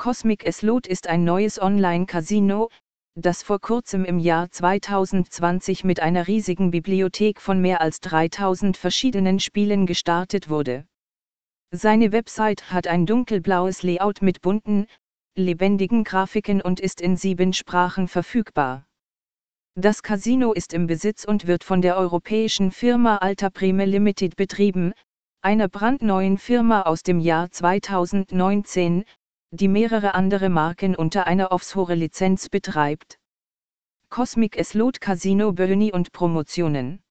Cosmic Slot ist ein neues Online-Casino, das vor kurzem im Jahr 2020 mit einer riesigen Bibliothek von mehr als 3000 verschiedenen Spielen gestartet wurde. Seine Website hat ein dunkelblaues Layout mit bunten, lebendigen Grafiken und ist in sieben Sprachen verfügbar. Das Casino ist im Besitz und wird von der europäischen Firma Alta Prime Limited betrieben, einer brandneuen Firma aus dem Jahr 2019, die mehrere andere Marken unter einer Offshore-Lizenz betreibt. Cosmic Slot Casino Böhni und Promotionen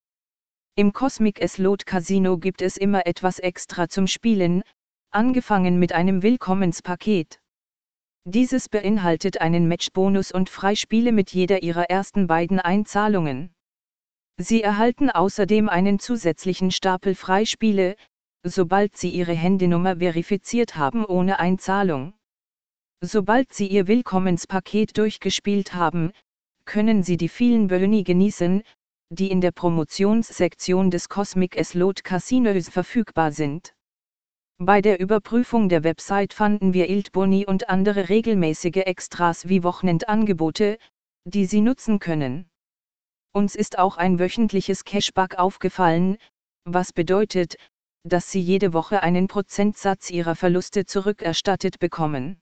Im Cosmic Slot Casino gibt es immer etwas extra zum Spielen, angefangen mit einem Willkommenspaket. Dieses beinhaltet einen Matchbonus und Freispiele mit jeder ihrer ersten beiden Einzahlungen. Sie erhalten außerdem einen zusätzlichen Stapel Freispiele, sobald Sie Ihre Handynummer verifiziert haben ohne Einzahlung. Sobald Sie Ihr Willkommenspaket durchgespielt haben, können Sie die vielen Boni genießen, die in der Promotionssektion des Cosmic Slot Casinos verfügbar sind. Bei der Überprüfung der Website fanden wir Boni und andere regelmäßige Extras wie Wochenendangebote, die Sie nutzen können. Uns ist auch ein wöchentliches Cashback aufgefallen, was bedeutet, dass Sie jede Woche einen Prozentsatz Ihrer Verluste zurückerstattet bekommen.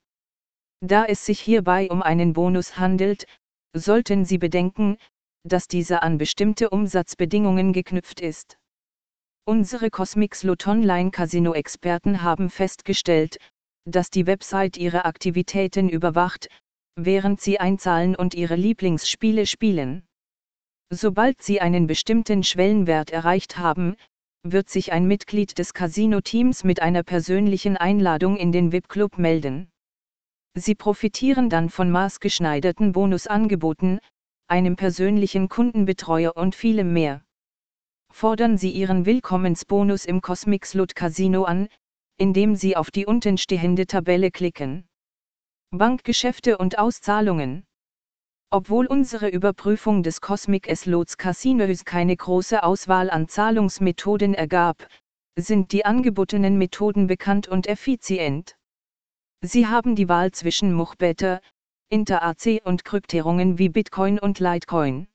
Da es sich hierbei um einen Bonus handelt, sollten Sie bedenken, dass dieser an bestimmte Umsatzbedingungen geknüpft ist. Unsere Cosmic Slot Online Casino Experten haben festgestellt, dass die Website ihre Aktivitäten überwacht, während sie einzahlen und ihre Lieblingsspiele spielen. Sobald sie einen bestimmten Schwellenwert erreicht haben, wird sich ein Mitglied des Casino-Teams mit einer persönlichen Einladung in den VIP-Club melden. Sie profitieren dann von maßgeschneiderten Bonusangeboten, einem persönlichen Kundenbetreuer und vielem mehr. Fordern Sie Ihren Willkommensbonus im Cosmic Slot Casino an, indem Sie auf die untenstehende Tabelle klicken. Bankgeschäfte und Auszahlungen. Obwohl unsere Überprüfung des Cosmic Slots Casinos keine große Auswahl an Zahlungsmethoden ergab, sind die angebotenen Methoden bekannt und effizient. Sie haben die Wahl zwischen Muchbetter, Inter-AC und Kryptierungen wie Bitcoin und Litecoin.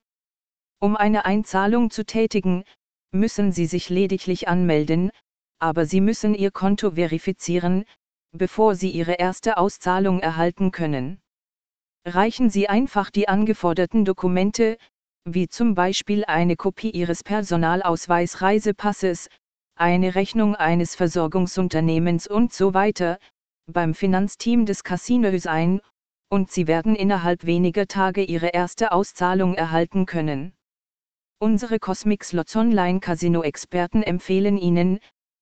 Um eine Einzahlung zu tätigen, müssen Sie sich lediglich anmelden, aber Sie müssen Ihr Konto verifizieren, bevor Sie Ihre erste Auszahlung erhalten können. Reichen Sie einfach die angeforderten Dokumente, wie zum Beispiel eine Kopie Ihres Personalausweis Reisepasses, eine Rechnung eines Versorgungsunternehmens und so weiter, beim Finanzteam des Casinos ein, und Sie werden innerhalb weniger Tage Ihre erste Auszahlung erhalten können. Unsere Cosmic Slots Online Casino Experten empfehlen Ihnen,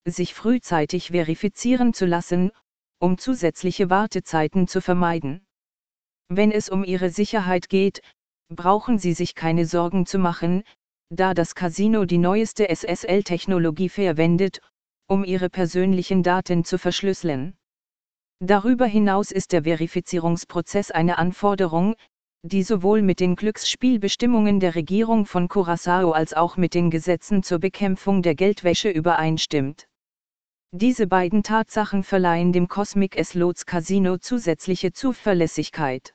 sich frühzeitig verifizieren zu lassen, um zusätzliche Wartezeiten zu vermeiden. Wenn es um Ihre Sicherheit geht, brauchen Sie sich keine Sorgen zu machen, da das Casino die neueste SSL-Technologie verwendet, um Ihre persönlichen Daten zu verschlüsseln. Darüber hinaus ist der Verifizierungsprozess eine Anforderung, die sowohl mit den Glücksspielbestimmungen der Regierung von Curaçao als auch mit den Gesetzen zur Bekämpfung der Geldwäsche übereinstimmt. Diese beiden Tatsachen verleihen dem Cosmic Slots Casino zusätzliche Zuverlässigkeit.